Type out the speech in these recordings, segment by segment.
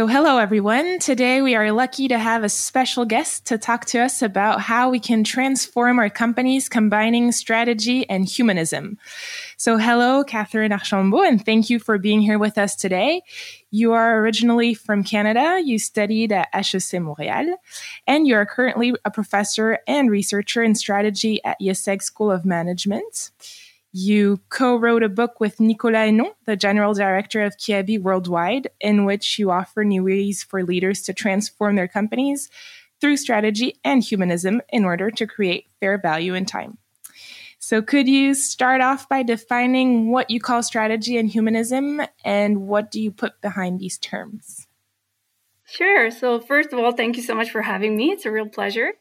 So, hello everyone. Today we are lucky to have a special guest to talk to us about how we can transform our companies combining strategy and humanism. So, hello, Catherine Archambault, and thank you for being here with us today. You are originally from Canada. You studied at HEC Montréal, and you are currently a professor and researcher in strategy at IÉSEG School of Management. You co wrote a book with Nicolas Hennon, the general director of Kiabi Worldwide, in which you offer new ways for leaders to transform their companies through strategy and humanism in order to create fair value in time. So, could you start off by defining what you call strategy and humanism and what do you put behind these terms? Sure. So, first of all, thank you so much for having me. It's a real pleasure.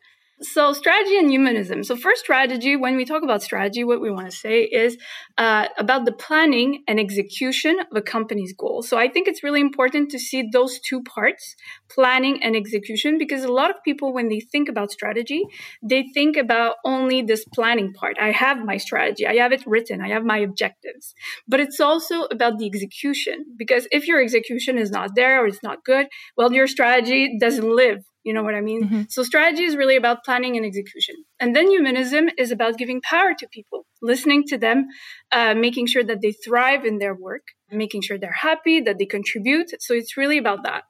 So, strategy and humanism. So, first, strategy, when we talk about strategy, what we want to say is uh, about the planning and execution of a company's goals. So, I think it's really important to see those two parts, planning and execution, because a lot of people, when they think about strategy, they think about only this planning part. I have my strategy, I have it written, I have my objectives. But it's also about the execution, because if your execution is not there or it's not good, well, your strategy doesn't live you know what I mean? Mm-hmm. So strategy is really about planning and execution. And then humanism is about giving power to people, listening to them, uh, making sure that they thrive in their work, making sure they're happy, that they contribute. So it's really about that.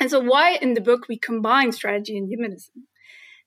And so why in the book we combine strategy and humanism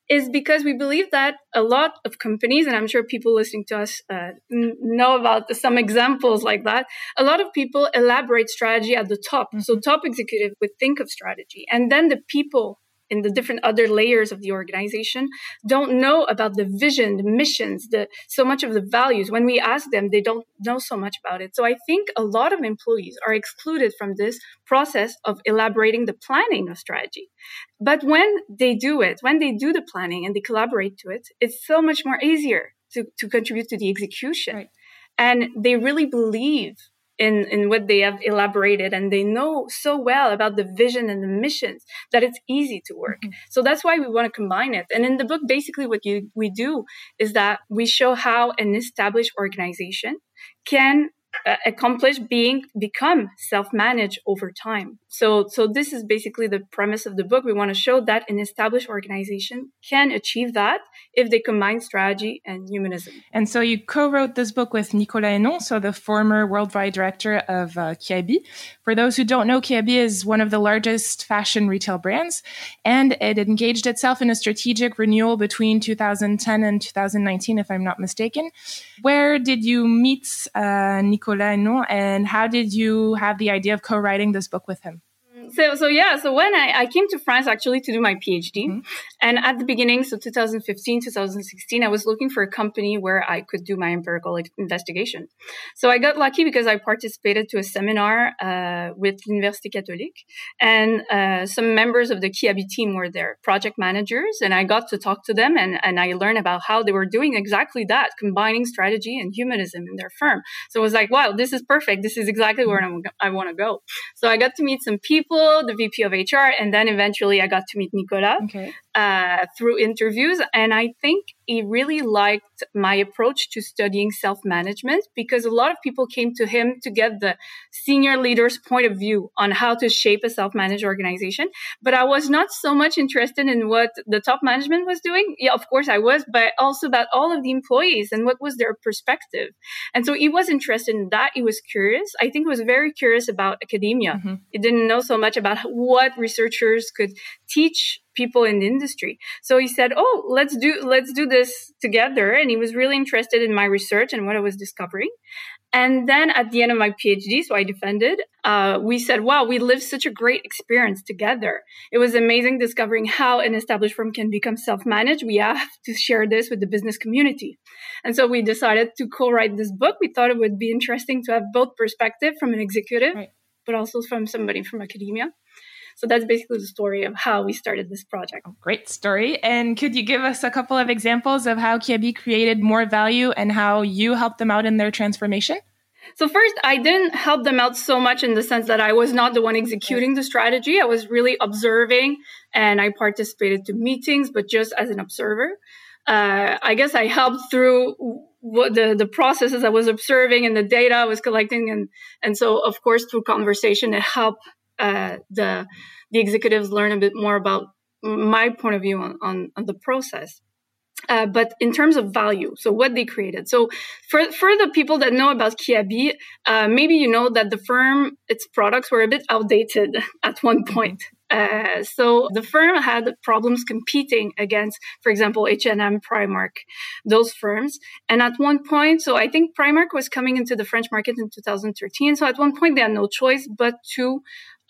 is because we believe that a lot of companies, and I'm sure people listening to us uh, know about some examples like that. A lot of people elaborate strategy at the top. Mm-hmm. So top executive would think of strategy, and then the people in the different other layers of the organization don't know about the vision, the missions, the so much of the values. When we ask them, they don't know so much about it. So I think a lot of employees are excluded from this process of elaborating the planning of strategy. But when they do it, when they do the planning and they collaborate to it, it's so much more easier to, to contribute to the execution. Right. And they really believe in, in what they have elaborated and they know so well about the vision and the missions that it's easy to work. Mm-hmm. So that's why we want to combine it. And in the book, basically what you, we do is that we show how an established organization can uh, accomplish being become self-managed over time. So so this is basically the premise of the book. We want to show that an established organization can achieve that if they combine strategy and humanism. And so you co-wrote this book with nicolas hennon so the former worldwide director of uh, for those who don't know kiabi is one of the largest fashion retail brands and it engaged itself in a strategic renewal between 2010 and 2019 if i'm not mistaken. Where did you meet uh, Nicolas Hennon, and how did you have the idea of co-writing this book with him? So so yeah so when I, I came to france actually to do my phd mm-hmm. and at the beginning so 2015 2016 i was looking for a company where i could do my empirical investigation. So i got lucky because i participated to a seminar uh, with l'université catholique. And uh, some members of the kiabi team were there project managers. And i got to talk to them and, and i learned about how they were doing exactly that combining strategy and humanism in their firm. So it was like wow this is perfect. This is exactly where mm-hmm. i want to go. So i got to meet some people the VP of HR, and then eventually I got to meet Nicolas okay. uh, through interviews. And I think he really liked my approach to studying self management because a lot of people came to him to get the senior leader's point of view on how to shape a self managed organization. But I was not so much interested in what the top management was doing. Yeah, of course I was, but also about all of the employees and what was their perspective. And so he was interested in that. He was curious. I think he was very curious about academia. Mm-hmm. He didn't know so much about what researchers could teach people in the industry. So he said, "Oh, let's do let's do this together." And he was really interested in my research and what I was discovering. And then at the end of my PhD, so I defended, uh, we said, wow, we lived such a great experience together. It was amazing discovering how an established firm can become self-managed. We have to share this with the business community. And so we decided to co-write this book. We thought it would be interesting to have both perspective from an executive, right. But also from somebody from academia. So that's basically the story of how we started this project. Oh, great story. And could you give us a couple of examples of how Kiabi created more value and how you helped them out in their transformation? So first, I didn't help them out so much in the sense that I was not the one executing the strategy. I was really observing and I participated to meetings, but just as an observer. Uh, I guess I helped through what the, the processes I was observing and the data I was collecting. And, and so, of course, through conversation, it helped uh, the, the executives learn a bit more about my point of view on, on, on the process. Uh, but in terms of value, so what they created. So for, for the people that know about Kiabi, uh, maybe you know that the firm, its products were a bit outdated at one point. Uh, so the firm had problems competing against, for example, H&M, Primark, those firms. And at one point, so I think Primark was coming into the French market in 2013. So at one point, they had no choice but to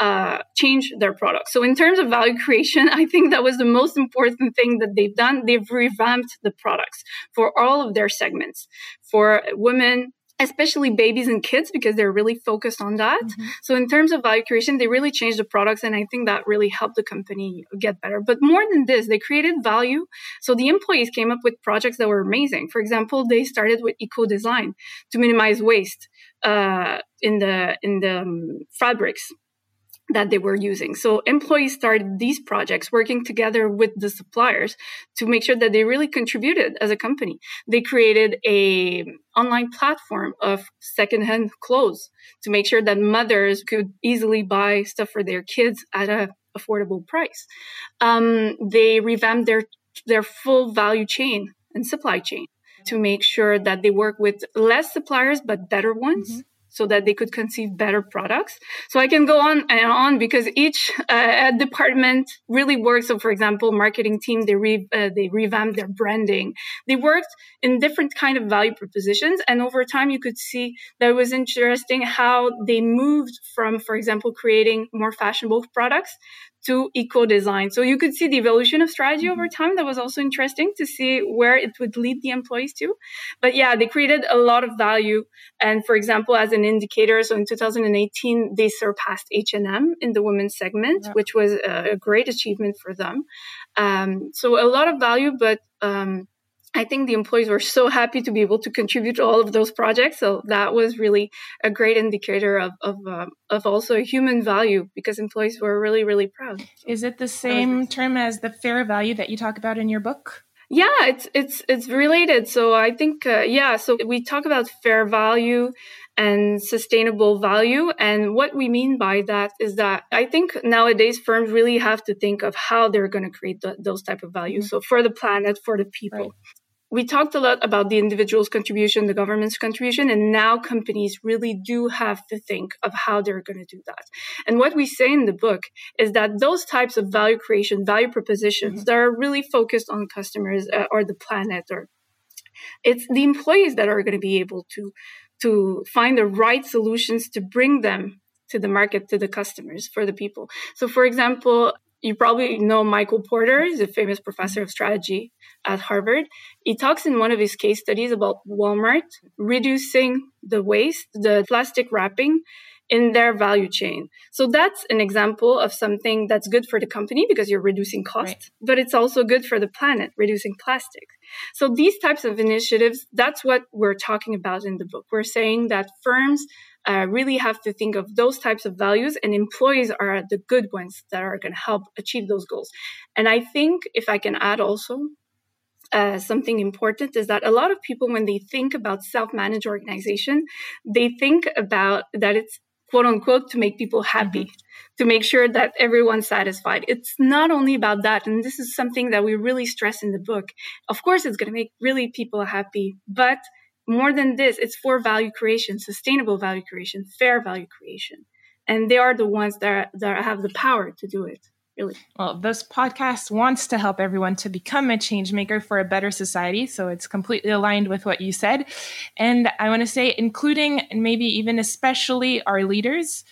uh, change their products. So in terms of value creation, I think that was the most important thing that they've done. They've revamped the products for all of their segments for women, especially babies and kids because they're really focused on that. Mm-hmm. So in terms of value creation, they really changed the products and I think that really helped the company get better. But more than this, they created value. So the employees came up with projects that were amazing. For example, they started with eco design to minimize waste uh, in the in the um, fabrics that they were using. So employees started these projects working together with the suppliers to make sure that they really contributed as a company. They created a online platform of secondhand clothes to make sure that mothers could easily buy stuff for their kids at a affordable price. Um, they revamped their their full value chain and supply chain to make sure that they work with less suppliers but better ones. Mm-hmm so that they could conceive better products. So I can go on and on because each uh, department really works. So, for example, marketing team they re- uh, they revamped their branding. They worked in different kind of value propositions, and over time you could see that it was interesting how they moved from, for example, creating more fashionable products to eco design. So you could see the evolution of strategy over mm-hmm. time. That was also interesting to see where it would lead the employees to. But yeah, they created a lot of value. And for example, as an indicator, so in 2018, they surpassed H&M in the women's segment, yeah. which was a great achievement for them. Um, so a lot of value, but um, I think the employees were so happy to be able to contribute to all of those projects. So that was really a great indicator of of, um, of also human value because employees were really really proud. Is it the same term as the fair value that you talk about in your book? Yeah, it's it's it's related. So I think uh, yeah. So we talk about fair value and sustainable value. And what we mean by that is that I think nowadays firms really have to think of how they're going to create those type of values. Mm-hmm. So for the planet, for the people. Right we talked a lot about the individual's contribution, the government's contribution, and now companies really do have to think of how they're going to do that. And what we say in the book is that those types of value creation, value propositions mm-hmm. that are really focused on customers uh, or the planet or it's the employees that are going to be able to to find the right solutions to bring them to the market to the customers for the people so for example you probably know Michael Porter, he's a famous professor of strategy at Harvard. He talks in one of his case studies about Walmart reducing the waste, the plastic wrapping in their value chain. So that's an example of something that's good for the company because you're reducing costs, right. but it's also good for the planet, reducing plastic. So these types of initiatives, that's what we're talking about in the book. We're saying that firms uh, really have to think of those types of values and employees are the good ones that are going to help achieve those goals and i think if i can add also uh, something important is that a lot of people when they think about self-managed organization they think about that it's quote unquote to make people happy mm-hmm. to make sure that everyone's satisfied it's not only about that and this is something that we really stress in the book of course it's going to make really people happy but more than this, it's for value creation, sustainable value creation, fair value creation. And they are the ones that, that have the power to do it. Really. Well, this podcast wants to help everyone to become a change maker for a better society. So it's completely aligned with what you said. And I want to say, including and maybe even especially our leaders,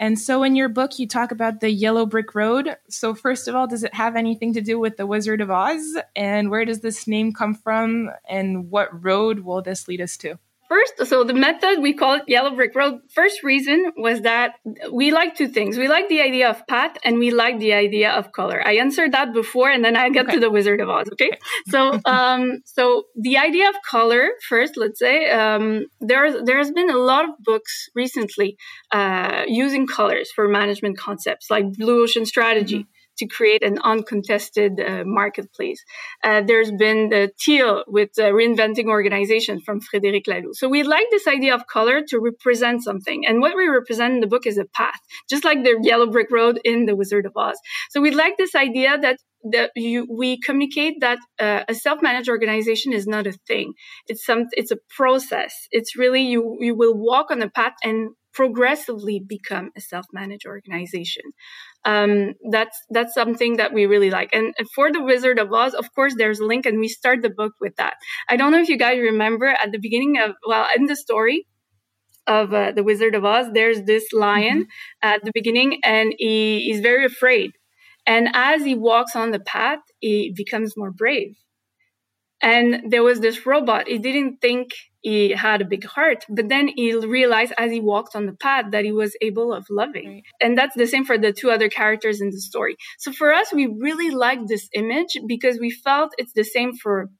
and so in your book, you talk about the yellow brick road. So, first of all, does it have anything to do with the Wizard of Oz? And where does this name come from? And what road will this lead us to? First, so the method we call it yellow brick road. First reason was that we like two things. We like the idea of path and we like the idea of color. I answered that before and then I get okay. to the Wizard of Oz. Okay. so, um, so the idea of color first, let's say, um, there, there's been a lot of books recently, uh, using colors for management concepts like blue ocean strategy. Mm-hmm to create an uncontested uh, marketplace. Uh, there's been the teal with uh, reinventing organization from Frédéric Laloux. So we like this idea of color to represent something. And what we represent in the book is a path, just like the yellow brick road in The Wizard of Oz. So we like this idea that that you, we communicate that uh, a self-managed organization is not a thing. It's some, it's a process. It's really you, you will walk on a path and progressively become a self-managed organization. Um, that's that's something that we really like. And for the Wizard of Oz, of course, there's a link, and we start the book with that. I don't know if you guys remember at the beginning of well, in the story of uh, the Wizard of Oz, there's this lion mm-hmm. at the beginning, and he is very afraid. And as he walks on the path, he becomes more brave. And there was this robot. He didn't think he had a big heart. But then he realized as he walked on the path that he was able of loving. Right. And that's the same for the two other characters in the story. So for us, we really liked this image because we felt it's the same for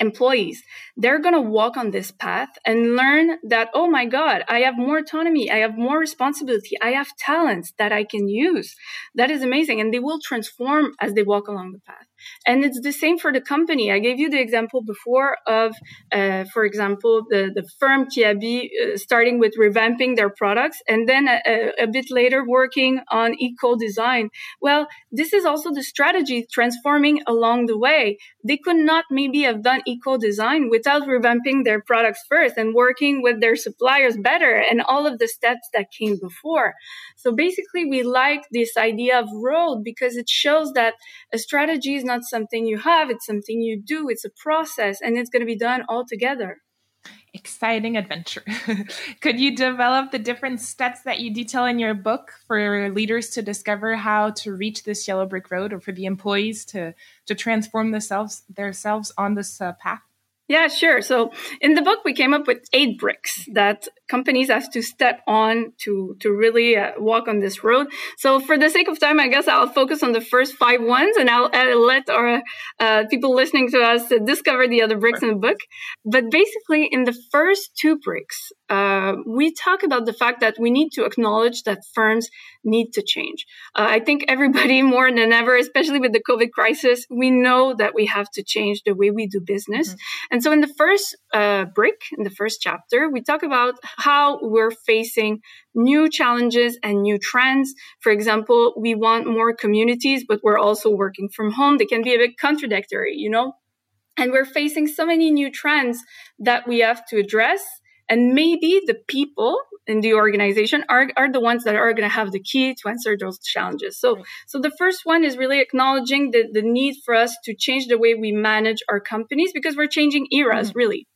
employees they're going to walk on this path and learn that oh my god i have more autonomy i have more responsibility i have talents that i can use that is amazing and they will transform as they walk along the path and it's the same for the company. I gave you the example before of, uh, for example, the, the firm Kiabi uh, starting with revamping their products and then a, a, bit later working on eco design. Well, this is also the strategy transforming along the way. They could not maybe have done eco design without revamping their products first and working with their suppliers better and all of the steps that came before. So basically, we like this idea of road because it shows that a strategy is not not something you have, it's something you do, it's a process, and it's going to be done all together. Exciting adventure. Could you develop the different steps that you detail in your book for leaders to discover how to reach this yellow brick road or for the employees to, to transform themselves, themselves on this uh, path? Yeah, sure. So in the book, we came up with eight bricks that companies have to step on to to really uh, walk on this road. So for the sake of time, I guess I'll focus on the first five ones, and I'll, I'll let our uh, people listening to us discover the other bricks in the book. But basically, in the first two bricks, uh, we talk about the fact that we need to acknowledge that firms need to change. Uh, I think everybody more than ever, especially with the COVID crisis, we know that we have to change the way we do business. Mm-hmm. And so, in the first uh, brick, in the first chapter, we talk about how we're facing new challenges and new trends. For example, we want more communities, but we're also working from home. They can be a bit contradictory, you know? And we're facing so many new trends that we have to address. And maybe the people in the organization are, are the ones that are going to have the key to answer those challenges. So, right. so the first one is really acknowledging the, the need for us to change the way we manage our companies because we're changing eras, mm-hmm. really.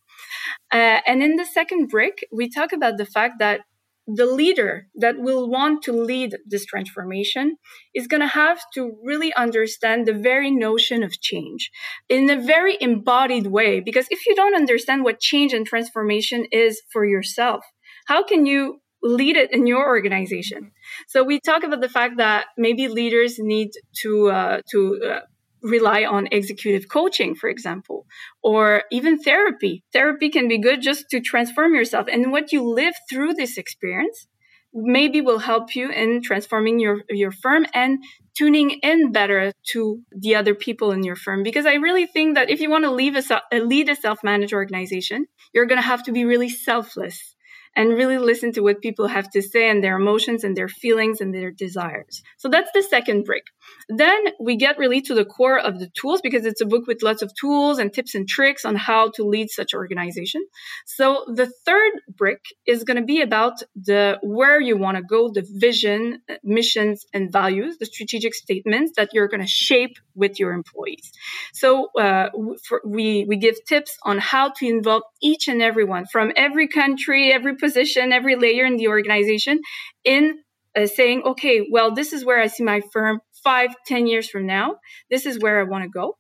Uh, and in the second brick, we talk about the fact that the leader that will want to lead this transformation is going to have to really understand the very notion of change in a very embodied way. Because if you don't understand what change and transformation is for yourself, how can you lead it in your organization? So we talk about the fact that maybe leaders need to uh, to uh, rely on executive coaching, for example, or even therapy. Therapy can be good just to transform yourself. And what you live through this experience maybe will help you in transforming your, your firm and tuning in better to the other people in your firm. Because I really think that if you want to leave a, lead a self-managed organization, you're going to have to be really selfless and really listen to what people have to say and their emotions and their feelings and their desires. So that's the second brick. Then we get really to the core of the tools because it's a book with lots of tools and tips and tricks on how to lead such organization. So the third brick is going to be about the where you want to go, the vision, missions and values, the strategic statements that you're going to shape with your employees. So uh, for, we we give tips on how to involve each and everyone from every country, every every layer in the organization in uh, saying, okay, well, this is where I see my firm five, ten years from now. This is where I want to go.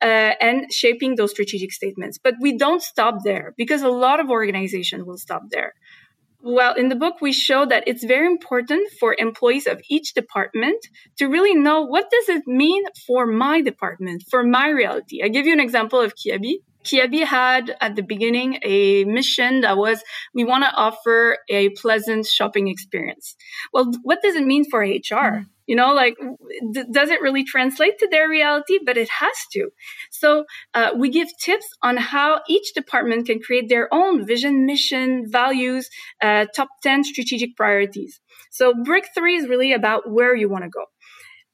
Uh, and shaping those strategic statements. But we don't stop there because a lot of organizations will stop there. Well, in the book, we show that it's very important for employees of each department to really know what does it mean for my department, for my reality. I give you an example of Kiabi. Kiabi had at the beginning a mission that was we want to offer a pleasant shopping experience. Well, what does it mean for HR? Mm-hmm. You know, like, th- does it really translate to their reality? But it has to. So uh, we give tips on how each department can create their own vision, mission, values, uh, top 10 strategic priorities. So brick three is really about where you want to go.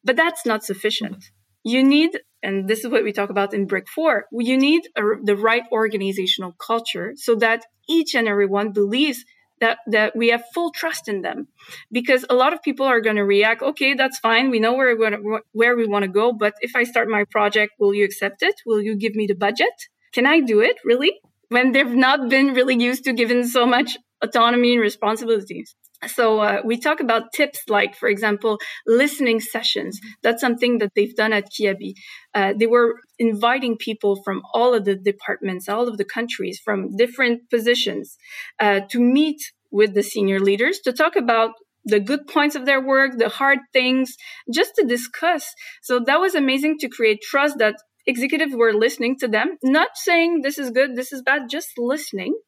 But that's not sufficient. You need, and this is what we talk about in brick four, you need a, the right organizational culture so that each and everyone believes that that we have full trust in them. Because a lot of people are going to react okay that's fine. We know where we want where we want to go but if i start my project will you accept it? Will you give me the budget? Can i do it really? When they've not been really used to given so much autonomy and responsibilities so uh, we talk about tips like for example listening sessions. That's something that they've done at kiabi uh, they were inviting people from all of the departments all of the countries from different positions uh, to meet with the senior leaders to talk about the good points of their work the hard things just to discuss. So that was amazing to create trust that executives were listening to them. Not saying this is good this is bad just listening.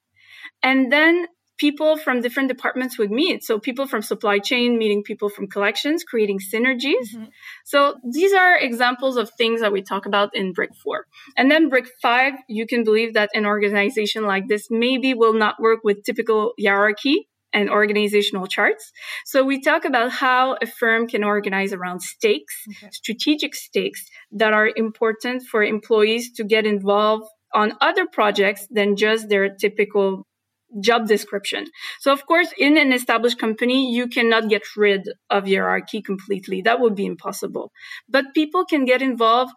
And then people from different departments would meet. So people from supply chain meeting people from collections, creating synergies. Mm-hmm. So these are examples of things that we talk about in brick four. And then brick five, you can believe that an organization like this maybe will not work with typical hierarchy and organizational charts. So we talk about how a firm can organize around stakes, okay. strategic stakes that are important for employees to get involved on other projects than just their typical job description. So of course, in an established company, you cannot get rid of hierarchy completely. That would be impossible. But people can get involved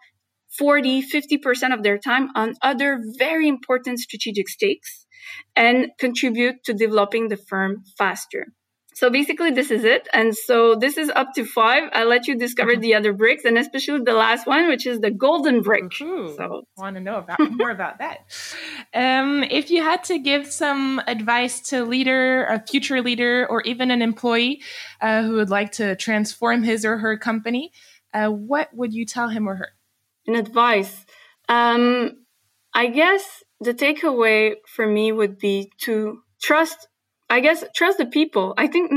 40, 50% of their time on other very important strategic stakes and contribute to developing the firm faster. So basically, this is it. And so this is up to five. I'll let you discover mm-hmm. the other bricks and especially the last one, which is the golden brick. Ooh, so want to know about more about that. Um, if you had to give some advice to a leader, a future leader, or even an employee uh, who would like to transform his or her company, uh, what would you tell him or her? An advice. Um, I guess the takeaway for me would be to trust I guess trust the people. I think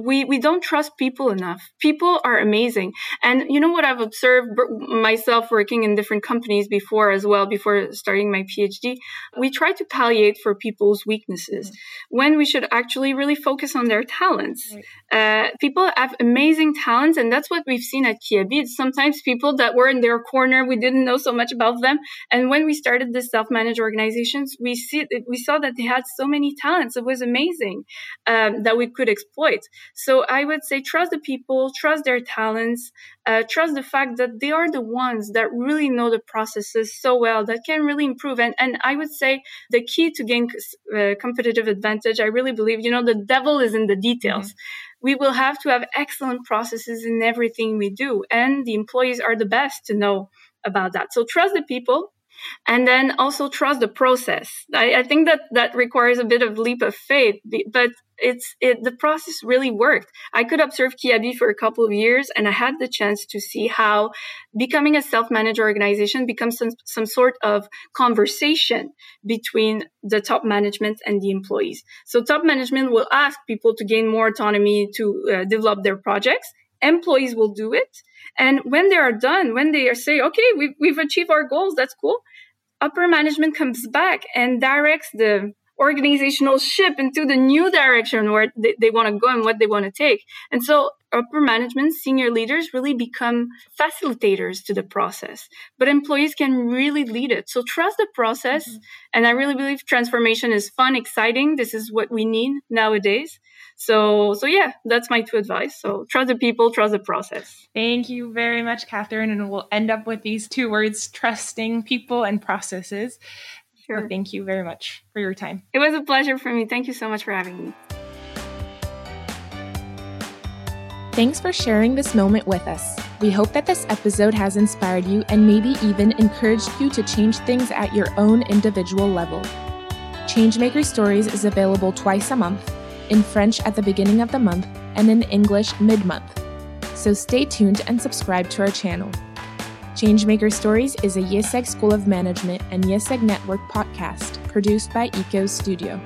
we we don't trust people enough. People are amazing, and you know what I've observed myself working in different companies before as well. Before starting my PhD, we try to palliate for people's weaknesses mm-hmm. when we should actually really focus on their talents. Right. Uh, people have amazing talents, and that's what we've seen at Kiabi. It's sometimes people that were in their corner, we didn't know so much about them, and when we started the self-managed organizations, we see we saw that they had so many talents. It was amazing amazing um, that we could exploit. So I would say trust the people, trust their talents, uh, trust the fact that they are the ones that really know the processes so well that can really improve. And, and I would say the key to gain uh, competitive advantage, I really believe, you know, the devil is in the details. Mm-hmm. We will have to have excellent processes in everything we do. And the employees are the best to know about that. So trust the people, and then also trust the process. I, I, think that that requires a bit of leap of faith, but it's it the process really worked. I could observe Kiabi for a couple of years, and I had the chance to see how becoming a self-managed organization becomes some, some sort of conversation between the top management and the employees. So top management will ask people to gain more autonomy to uh, develop their projects. Employees will do it and when they are done, when they are say, okay, we've, we've achieved our goals, that's cool. Upper management comes back and directs the organizational ship into the new direction where they, they want to go and what they want to take. And so upper management, senior leaders really become facilitators to the process, but employees can really lead it. So trust the process. Mm-hmm. And I really believe transformation is fun, exciting. This is what we need nowadays. So, so yeah, that's my two advice. So trust the people, trust the process. Thank you very much, Catherine. And we'll end up with these two words, trusting people and processes. Sure. So thank you very much for your time. It was a pleasure for me. Thank you so much for having me. Thanks for sharing this moment with us. We hope that this episode has inspired you and maybe even encouraged you to change things at your own individual level. Changemaker Stories is available twice a month, in French at the beginning of the month and in English mid month. So stay tuned and subscribe to our channel. Changemaker Stories is a IÉSEG School of Management and IÉSEG Network podcast produced by ECO Studio.